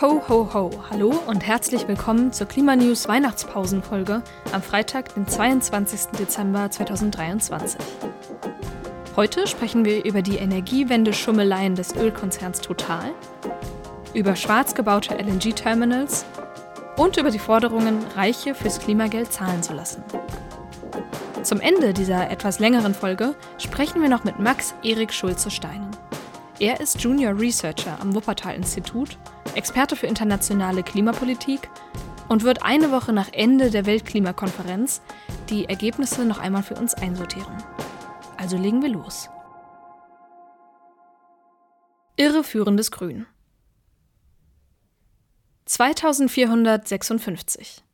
Ho, ho, ho, hallo und herzlich willkommen zur Klimanews Weihnachtspausenfolge am Freitag, den 22. Dezember 2023. Heute sprechen wir über die Energiewende-Schummeleien des Ölkonzerns Total, über schwarz gebaute LNG-Terminals und über die Forderungen, Reiche fürs Klimageld zahlen zu lassen. Zum Ende dieser etwas längeren Folge sprechen wir noch mit Max Erik Schulze-Steinen. Er ist Junior Researcher am Wuppertal-Institut, Experte für internationale Klimapolitik und wird eine Woche nach Ende der Weltklimakonferenz die Ergebnisse noch einmal für uns einsortieren. Also legen wir los. Irreführendes Grün 2456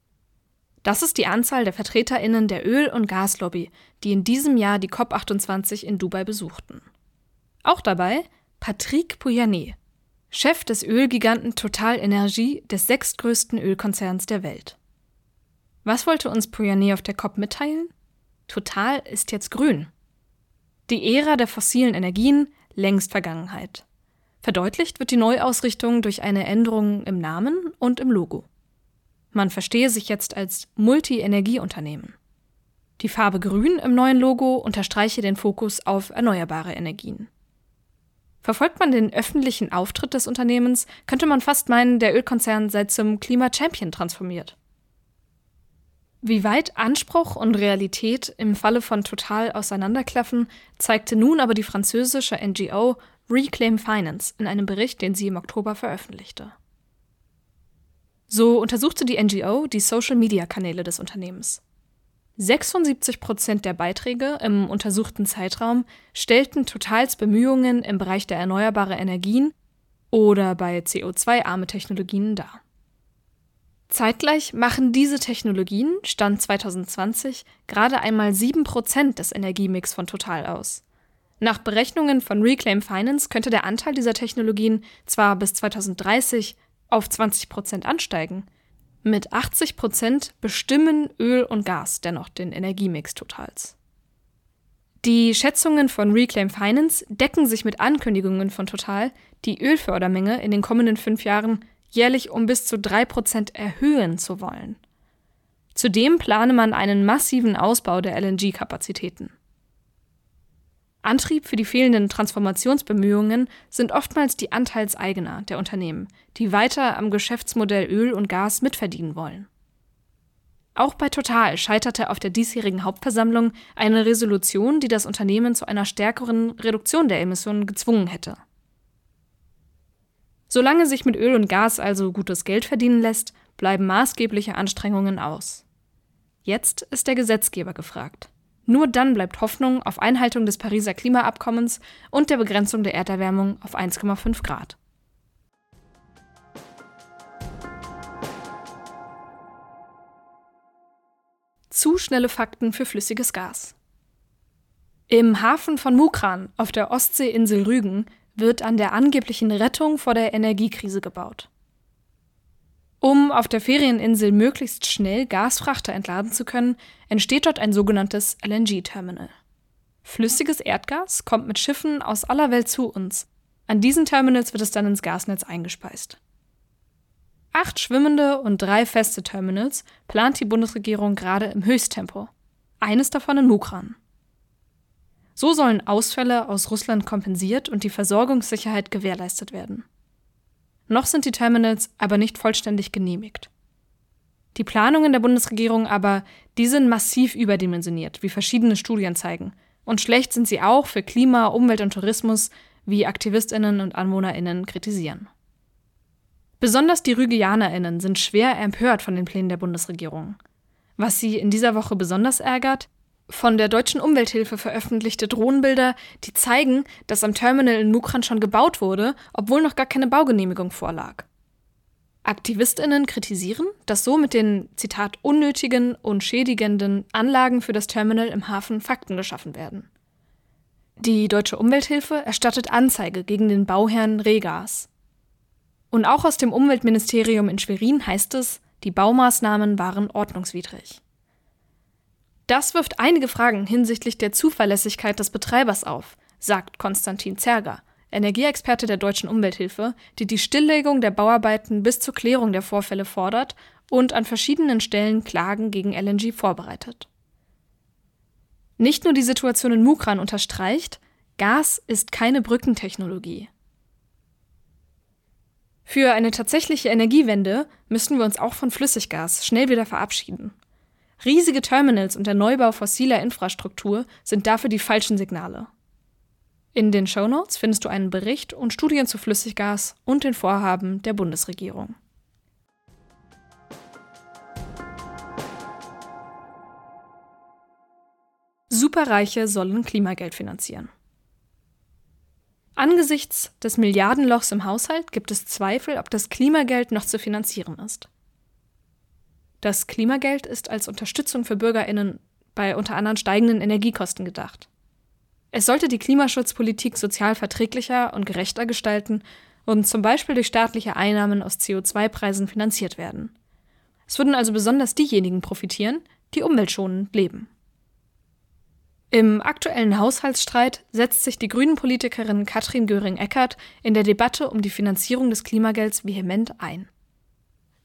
das ist die Anzahl der VertreterInnen der Öl- und Gaslobby, die in diesem Jahr die COP28 in Dubai besuchten. Auch dabei Patrick Pouyanné, Chef des Ölgiganten Total Energie des sechstgrößten Ölkonzerns der Welt. Was wollte uns Pouyanné auf der COP mitteilen? Total ist jetzt grün. Die Ära der fossilen Energien längst Vergangenheit. Verdeutlicht wird die Neuausrichtung durch eine Änderung im Namen und im Logo. Man verstehe sich jetzt als Multi-Energieunternehmen. Die Farbe Grün im neuen Logo unterstreiche den Fokus auf erneuerbare Energien. Verfolgt man den öffentlichen Auftritt des Unternehmens, könnte man fast meinen, der Ölkonzern sei zum Klima-Champion transformiert. Wie weit Anspruch und Realität im Falle von Total auseinanderklaffen, zeigte nun aber die französische NGO Reclaim Finance in einem Bericht, den sie im Oktober veröffentlichte. So untersuchte die NGO die Social-Media-Kanäle des Unternehmens. 76 Prozent der Beiträge im untersuchten Zeitraum stellten Totals Bemühungen im Bereich der erneuerbaren Energien oder bei CO2-arme Technologien dar. Zeitgleich machen diese Technologien, Stand 2020, gerade einmal 7 Prozent des Energiemix von Total aus. Nach Berechnungen von Reclaim Finance könnte der Anteil dieser Technologien zwar bis 2030 auf 20 Prozent ansteigen. Mit 80 Prozent bestimmen Öl und Gas dennoch den Energiemix Totals. Die Schätzungen von Reclaim Finance decken sich mit Ankündigungen von Total, die Ölfördermenge in den kommenden fünf Jahren jährlich um bis zu drei Prozent erhöhen zu wollen. Zudem plane man einen massiven Ausbau der LNG-Kapazitäten. Antrieb für die fehlenden Transformationsbemühungen sind oftmals die Anteilseigner der Unternehmen, die weiter am Geschäftsmodell Öl und Gas mitverdienen wollen. Auch bei Total scheiterte auf der diesjährigen Hauptversammlung eine Resolution, die das Unternehmen zu einer stärkeren Reduktion der Emissionen gezwungen hätte. Solange sich mit Öl und Gas also gutes Geld verdienen lässt, bleiben maßgebliche Anstrengungen aus. Jetzt ist der Gesetzgeber gefragt. Nur dann bleibt Hoffnung auf Einhaltung des Pariser Klimaabkommens und der Begrenzung der Erderwärmung auf 1,5 Grad. Zu schnelle Fakten für flüssiges Gas. Im Hafen von Mukran auf der Ostseeinsel Rügen wird an der angeblichen Rettung vor der Energiekrise gebaut. Um auf der Ferieninsel möglichst schnell Gasfrachter entladen zu können, entsteht dort ein sogenanntes LNG-Terminal. Flüssiges Erdgas kommt mit Schiffen aus aller Welt zu uns. An diesen Terminals wird es dann ins Gasnetz eingespeist. Acht schwimmende und drei feste Terminals plant die Bundesregierung gerade im Höchsttempo. Eines davon in Mukran. So sollen Ausfälle aus Russland kompensiert und die Versorgungssicherheit gewährleistet werden. Noch sind die Terminals aber nicht vollständig genehmigt. Die Planungen der Bundesregierung aber, die sind massiv überdimensioniert, wie verschiedene Studien zeigen. Und schlecht sind sie auch für Klima, Umwelt und Tourismus, wie Aktivistinnen und Anwohnerinnen kritisieren. Besonders die Rügianerinnen sind schwer empört von den Plänen der Bundesregierung. Was sie in dieser Woche besonders ärgert, von der Deutschen Umwelthilfe veröffentlichte Drohnenbilder, die zeigen, dass am Terminal in Mukran schon gebaut wurde, obwohl noch gar keine Baugenehmigung vorlag. Aktivistinnen kritisieren, dass so mit den Zitat unnötigen und schädigenden Anlagen für das Terminal im Hafen Fakten geschaffen werden. Die Deutsche Umwelthilfe erstattet Anzeige gegen den Bauherrn Regas. Und auch aus dem Umweltministerium in Schwerin heißt es, die Baumaßnahmen waren ordnungswidrig. Das wirft einige Fragen hinsichtlich der Zuverlässigkeit des Betreibers auf, sagt Konstantin Zerger. Energieexperte der Deutschen Umwelthilfe, die die Stilllegung der Bauarbeiten bis zur Klärung der Vorfälle fordert und an verschiedenen Stellen Klagen gegen LNG vorbereitet. Nicht nur die Situation in Mukran unterstreicht, Gas ist keine Brückentechnologie. Für eine tatsächliche Energiewende müssten wir uns auch von Flüssiggas schnell wieder verabschieden. Riesige Terminals und der Neubau fossiler Infrastruktur sind dafür die falschen Signale. In den Shownotes findest du einen Bericht und Studien zu Flüssiggas und den Vorhaben der Bundesregierung. Superreiche sollen Klimageld finanzieren. Angesichts des Milliardenlochs im Haushalt gibt es Zweifel, ob das Klimageld noch zu finanzieren ist. Das Klimageld ist als Unterstützung für Bürgerinnen bei unter anderem steigenden Energiekosten gedacht. Es sollte die Klimaschutzpolitik sozial verträglicher und gerechter gestalten und zum Beispiel durch staatliche Einnahmen aus CO2-Preisen finanziert werden. Es würden also besonders diejenigen profitieren, die umweltschonend leben. Im aktuellen Haushaltsstreit setzt sich die Grünen-Politikerin Katrin Göring-Eckardt in der Debatte um die Finanzierung des Klimagelds vehement ein.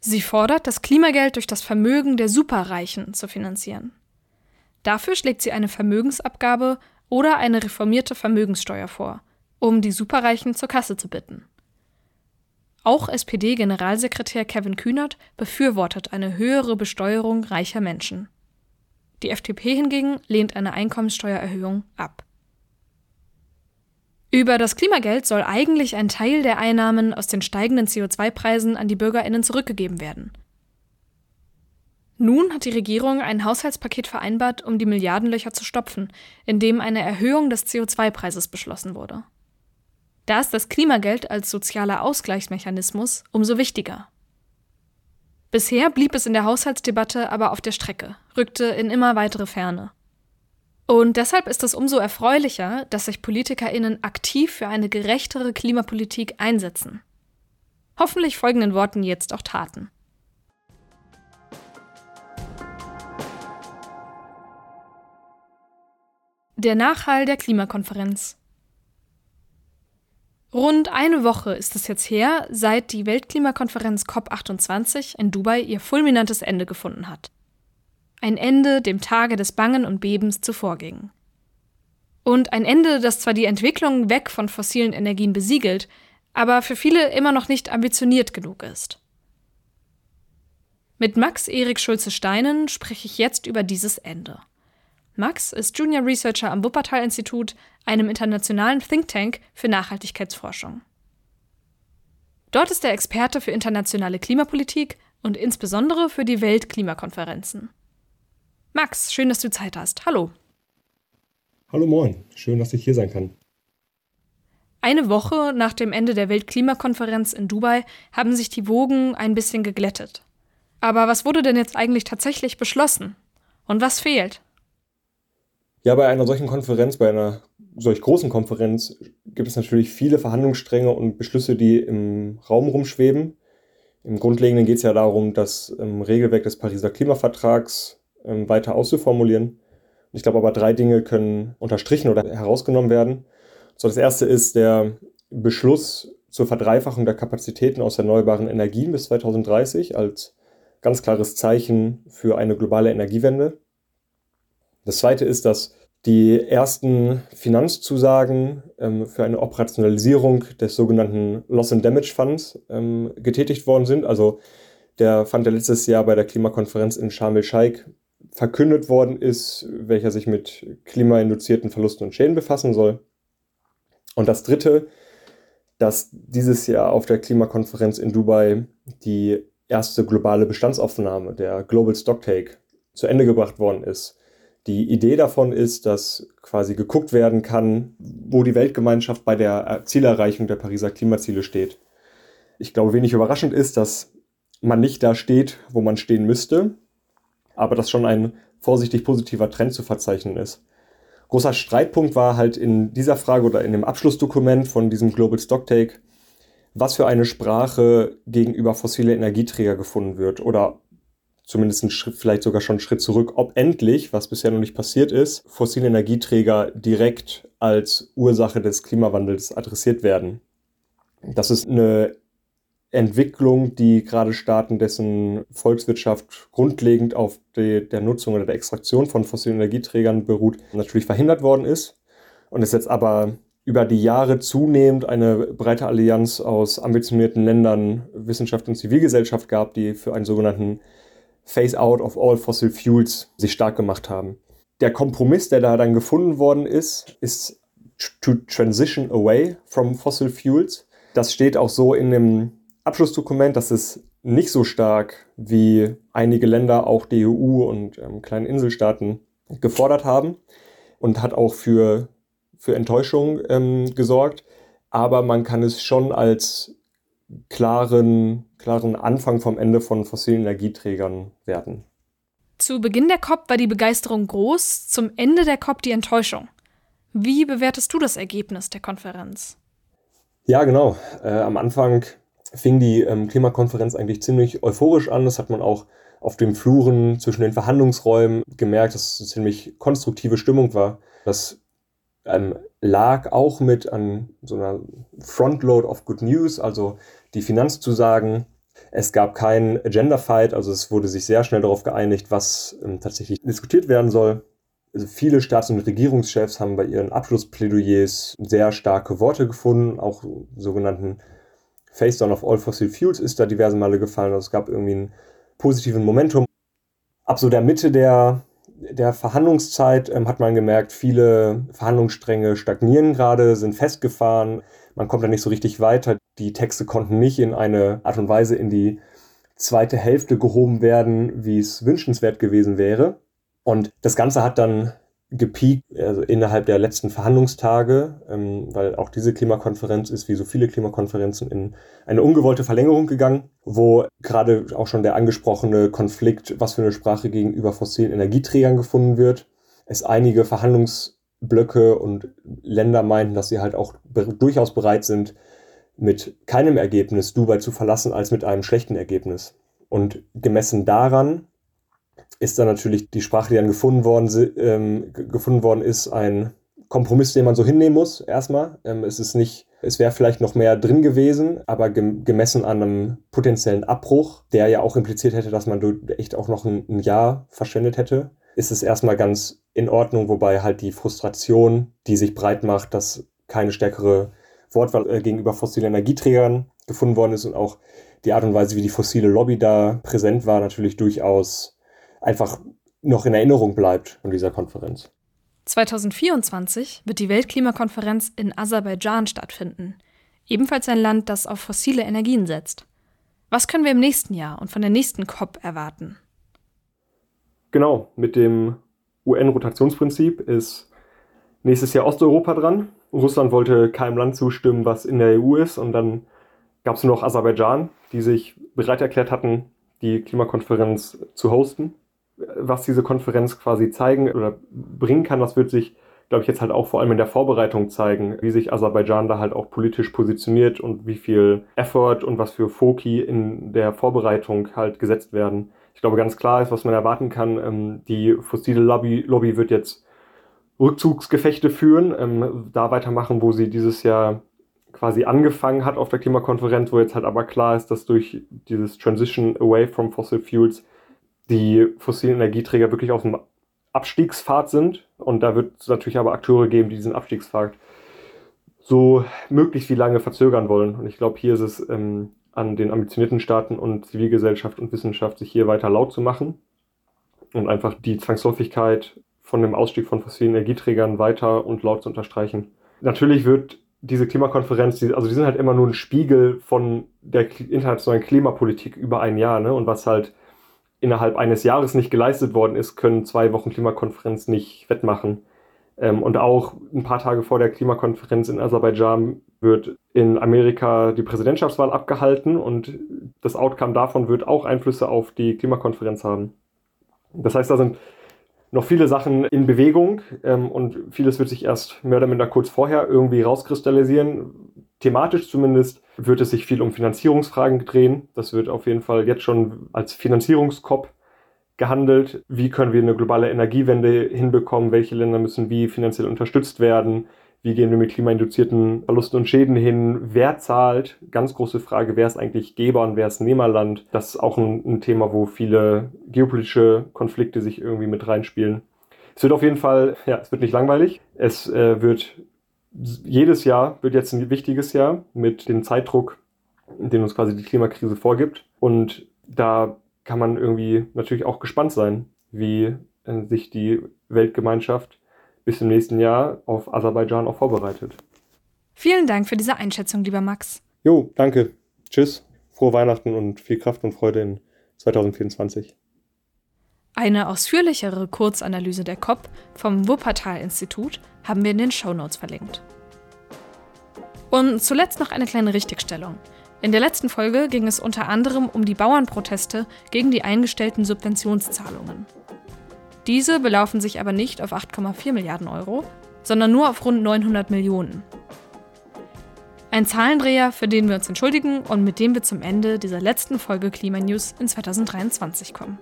Sie fordert, das Klimageld durch das Vermögen der Superreichen zu finanzieren. Dafür schlägt sie eine Vermögensabgabe oder eine reformierte Vermögenssteuer vor, um die Superreichen zur Kasse zu bitten. Auch SPD-Generalsekretär Kevin Kühnert befürwortet eine höhere Besteuerung reicher Menschen. Die FDP hingegen lehnt eine Einkommenssteuererhöhung ab. Über das Klimageld soll eigentlich ein Teil der Einnahmen aus den steigenden CO2-Preisen an die Bürgerinnen zurückgegeben werden. Nun hat die Regierung ein Haushaltspaket vereinbart, um die Milliardenlöcher zu stopfen, in dem eine Erhöhung des CO2-Preises beschlossen wurde. Da ist das Klimageld als sozialer Ausgleichsmechanismus umso wichtiger. Bisher blieb es in der Haushaltsdebatte aber auf der Strecke, rückte in immer weitere Ferne. Und deshalb ist es umso erfreulicher, dass sich PolitikerInnen aktiv für eine gerechtere Klimapolitik einsetzen. Hoffentlich folgen den Worten jetzt auch Taten. Der Nachhall der Klimakonferenz Rund eine Woche ist es jetzt her, seit die Weltklimakonferenz COP28 in Dubai ihr fulminantes Ende gefunden hat. Ein Ende dem Tage des Bangen und Bebens zuvorging. Und ein Ende, das zwar die Entwicklung weg von fossilen Energien besiegelt, aber für viele immer noch nicht ambitioniert genug ist. Mit Max Erik Schulze-Steinen spreche ich jetzt über dieses Ende. Max ist Junior Researcher am Wuppertal-Institut, einem internationalen Think Tank für Nachhaltigkeitsforschung. Dort ist er Experte für internationale Klimapolitik und insbesondere für die Weltklimakonferenzen. Max, schön, dass du Zeit hast. Hallo. Hallo Moin, schön, dass ich hier sein kann. Eine Woche nach dem Ende der Weltklimakonferenz in Dubai haben sich die Wogen ein bisschen geglättet. Aber was wurde denn jetzt eigentlich tatsächlich beschlossen? Und was fehlt? Ja, bei einer solchen Konferenz, bei einer solch großen Konferenz gibt es natürlich viele Verhandlungsstränge und Beschlüsse, die im Raum rumschweben. Im Grundlegenden geht es ja darum, das Regelwerk des Pariser Klimavertrags ähm, weiter auszuformulieren. Ich glaube aber, drei Dinge können unterstrichen oder herausgenommen werden. So, das erste ist der Beschluss zur Verdreifachung der Kapazitäten aus erneuerbaren Energien bis 2030 als ganz klares Zeichen für eine globale Energiewende. Das zweite ist, dass die ersten Finanzzusagen ähm, für eine Operationalisierung des sogenannten Loss and Damage Funds ähm, getätigt worden sind. Also der Fund, der letztes Jahr bei der Klimakonferenz in Sharm el-Sheikh verkündet worden ist, welcher sich mit klimainduzierten Verlusten und Schäden befassen soll. Und das Dritte, dass dieses Jahr auf der Klimakonferenz in Dubai die erste globale Bestandsaufnahme, der Global Stocktake, zu Ende gebracht worden ist. Die Idee davon ist, dass quasi geguckt werden kann, wo die Weltgemeinschaft bei der Zielerreichung der Pariser Klimaziele steht. Ich glaube, wenig überraschend ist, dass man nicht da steht, wo man stehen müsste, aber dass schon ein vorsichtig positiver Trend zu verzeichnen ist. Großer Streitpunkt war halt in dieser Frage oder in dem Abschlussdokument von diesem Global Stocktake, was für eine Sprache gegenüber fossile Energieträger gefunden wird oder zumindest einen Schritt, vielleicht sogar schon einen Schritt zurück, ob endlich, was bisher noch nicht passiert ist, fossile Energieträger direkt als Ursache des Klimawandels adressiert werden. Das ist eine Entwicklung, die gerade Staaten, dessen Volkswirtschaft grundlegend auf die, der Nutzung oder der Extraktion von fossilen Energieträgern beruht, natürlich verhindert worden ist und es jetzt aber über die Jahre zunehmend eine breite Allianz aus ambitionierten Ländern, Wissenschaft und Zivilgesellschaft gab, die für einen sogenannten Phase-out of all fossil fuels sich stark gemacht haben. Der Kompromiss, der da dann gefunden worden ist, ist to transition away from fossil fuels. Das steht auch so in dem Abschlussdokument, dass es nicht so stark wie einige Länder, auch die EU und ähm, kleine Inselstaaten gefordert haben und hat auch für für Enttäuschung ähm, gesorgt, aber man kann es schon als klaren, klaren Anfang vom Ende von fossilen Energieträgern werten. Zu Beginn der COP war die Begeisterung groß, zum Ende der COP die Enttäuschung. Wie bewertest du das Ergebnis der Konferenz? Ja, genau. Äh, am Anfang fing die ähm, Klimakonferenz eigentlich ziemlich euphorisch an. Das hat man auch auf den Fluren zwischen den Verhandlungsräumen gemerkt, dass es eine ziemlich konstruktive Stimmung war. Das ähm, lag auch mit an so einer Frontload of Good News, also die Finanzzusagen. Es gab keinen Agenda-Fight, also es wurde sich sehr schnell darauf geeinigt, was ähm, tatsächlich diskutiert werden soll. Also viele Staats- und Regierungschefs haben bei ihren Abschlussplädoyers sehr starke Worte gefunden, auch sogenannten Face Down of All Fossil Fuels ist da diverse Male gefallen. Also es gab irgendwie einen positiven Momentum. Ab so der Mitte der der Verhandlungszeit ähm, hat man gemerkt, viele Verhandlungsstränge stagnieren gerade, sind festgefahren. Man kommt da nicht so richtig weiter. Die Texte konnten nicht in eine Art und Weise in die zweite Hälfte gehoben werden, wie es wünschenswert gewesen wäre. Und das Ganze hat dann gepiekt also innerhalb der letzten Verhandlungstage, ähm, weil auch diese Klimakonferenz ist wie so viele Klimakonferenzen in eine ungewollte Verlängerung gegangen, wo gerade auch schon der angesprochene Konflikt, was für eine Sprache gegenüber fossilen Energieträgern gefunden wird, es einige Verhandlungsblöcke und Länder meinten, dass sie halt auch be durchaus bereit sind, mit keinem Ergebnis Dubai zu verlassen als mit einem schlechten Ergebnis. Und gemessen daran ist dann natürlich die Sprache, die dann gefunden worden, ähm, gefunden worden ist, ein Kompromiss, den man so hinnehmen muss, erstmal. Ähm, es ist nicht, es wäre vielleicht noch mehr drin gewesen, aber gemessen an einem potenziellen Abbruch, der ja auch impliziert hätte, dass man echt auch noch ein, ein Jahr verschwendet hätte, ist es erstmal ganz in Ordnung, wobei halt die Frustration, die sich breit macht, dass keine stärkere Wortwahl äh, gegenüber fossilen Energieträgern gefunden worden ist und auch die Art und Weise, wie die fossile Lobby da präsent war, natürlich durchaus einfach noch in Erinnerung bleibt von dieser Konferenz. 2024 wird die Weltklimakonferenz in Aserbaidschan stattfinden, ebenfalls ein Land, das auf fossile Energien setzt. Was können wir im nächsten Jahr und von der nächsten COP erwarten? Genau, mit dem UN-Rotationsprinzip ist nächstes Jahr Osteuropa dran. Russland wollte keinem Land zustimmen, was in der EU ist. Und dann gab es nur noch Aserbaidschan, die sich bereit erklärt hatten, die Klimakonferenz zu hosten was diese Konferenz quasi zeigen oder bringen kann, das wird sich, glaube ich, jetzt halt auch vor allem in der Vorbereitung zeigen, wie sich Aserbaidschan da halt auch politisch positioniert und wie viel Effort und was für Foki in der Vorbereitung halt gesetzt werden. Ich glaube, ganz klar ist, was man erwarten kann, ähm, die fossile Lobby, Lobby wird jetzt Rückzugsgefechte führen, ähm, da weitermachen, wo sie dieses Jahr quasi angefangen hat auf der Klimakonferenz, wo jetzt halt aber klar ist, dass durch dieses Transition away from fossil fuels die fossilen Energieträger wirklich auf dem Abstiegspfad sind. Und da wird es natürlich aber Akteure geben, die diesen Abstiegspfad so möglichst wie lange verzögern wollen. Und ich glaube, hier ist es ähm, an den ambitionierten Staaten und Zivilgesellschaft und Wissenschaft, sich hier weiter laut zu machen und einfach die Zwangsläufigkeit von dem Ausstieg von fossilen Energieträgern weiter und laut zu unterstreichen. Natürlich wird diese Klimakonferenz, die, also die sind halt immer nur ein Spiegel von der internationalen Klimapolitik über ein Jahr, ne? Und was halt innerhalb eines Jahres nicht geleistet worden ist, können zwei Wochen Klimakonferenz nicht wettmachen. Ähm, und auch ein paar Tage vor der Klimakonferenz in Aserbaidschan wird in Amerika die Präsidentschaftswahl abgehalten und das Outcome davon wird auch Einflüsse auf die Klimakonferenz haben. Das heißt, da sind noch viele Sachen in Bewegung ähm, und vieles wird sich erst mehr oder minder kurz vorher irgendwie rauskristallisieren. Thematisch zumindest wird es sich viel um Finanzierungsfragen drehen. Das wird auf jeden Fall jetzt schon als Finanzierungskopf gehandelt. Wie können wir eine globale Energiewende hinbekommen? Welche Länder müssen wie finanziell unterstützt werden? Wie gehen wir mit klimainduzierten Verlusten und Schäden hin? Wer zahlt? Ganz große Frage, wer ist eigentlich Geber und wer ist Nehmerland? Das ist auch ein, ein Thema, wo viele geopolitische Konflikte sich irgendwie mit reinspielen. Es wird auf jeden Fall, ja, es wird nicht langweilig. Es äh, wird jedes Jahr wird jetzt ein wichtiges Jahr mit dem Zeitdruck, den uns quasi die Klimakrise vorgibt. Und da kann man irgendwie natürlich auch gespannt sein, wie äh, sich die Weltgemeinschaft bis im nächsten Jahr auf Aserbaidschan auch vorbereitet. Vielen Dank für diese Einschätzung, lieber Max. Jo, danke. Tschüss. Frohe Weihnachten und viel Kraft und Freude in 2024. Eine ausführlichere Kurzanalyse der COP vom Wuppertal-Institut haben wir in den Shownotes verlinkt. Und zuletzt noch eine kleine Richtigstellung. In der letzten Folge ging es unter anderem um die Bauernproteste gegen die eingestellten Subventionszahlungen. Diese belaufen sich aber nicht auf 8,4 Milliarden Euro, sondern nur auf rund 900 Millionen. Ein Zahlendreher, für den wir uns entschuldigen und mit dem wir zum Ende dieser letzten Folge Klimanews in 2023 kommen.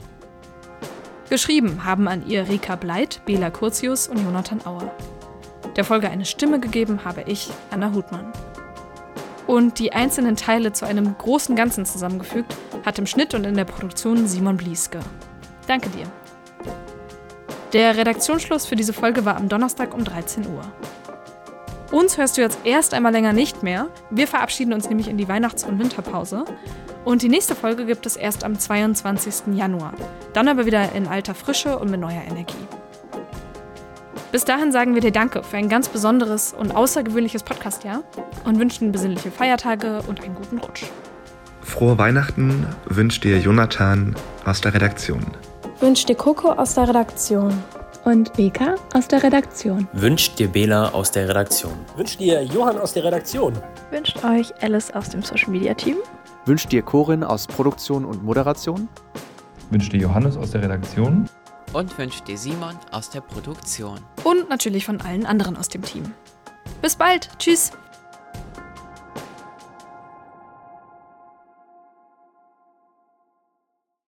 Geschrieben haben an ihr Rika Bleit, Bela Curtius und Jonathan Auer. Der Folge eine Stimme gegeben habe ich, Anna Hutmann. Und die einzelnen Teile zu einem großen Ganzen zusammengefügt hat im Schnitt und in der Produktion Simon Blieske. Danke dir. Der Redaktionsschluss für diese Folge war am Donnerstag um 13 Uhr. Uns hörst du jetzt erst einmal länger nicht mehr. Wir verabschieden uns nämlich in die Weihnachts- und Winterpause. Und die nächste Folge gibt es erst am 22. Januar. Dann aber wieder in alter Frische und mit neuer Energie. Bis dahin sagen wir dir Danke für ein ganz besonderes und außergewöhnliches Podcastjahr und wünschen besinnliche Feiertage und einen guten Rutsch. Frohe Weihnachten wünscht dir Jonathan aus der Redaktion wünscht dir Coco aus der Redaktion. Und Beka aus der Redaktion. Wünscht dir Bela aus der Redaktion. Wünscht dir Johann aus der Redaktion. Wünscht euch Alice aus dem Social Media Team. Wünscht dir Corin aus Produktion und Moderation. Wünscht dir Johannes aus der Redaktion. Und wünscht dir Simon aus der Produktion. Und natürlich von allen anderen aus dem Team. Bis bald. Tschüss.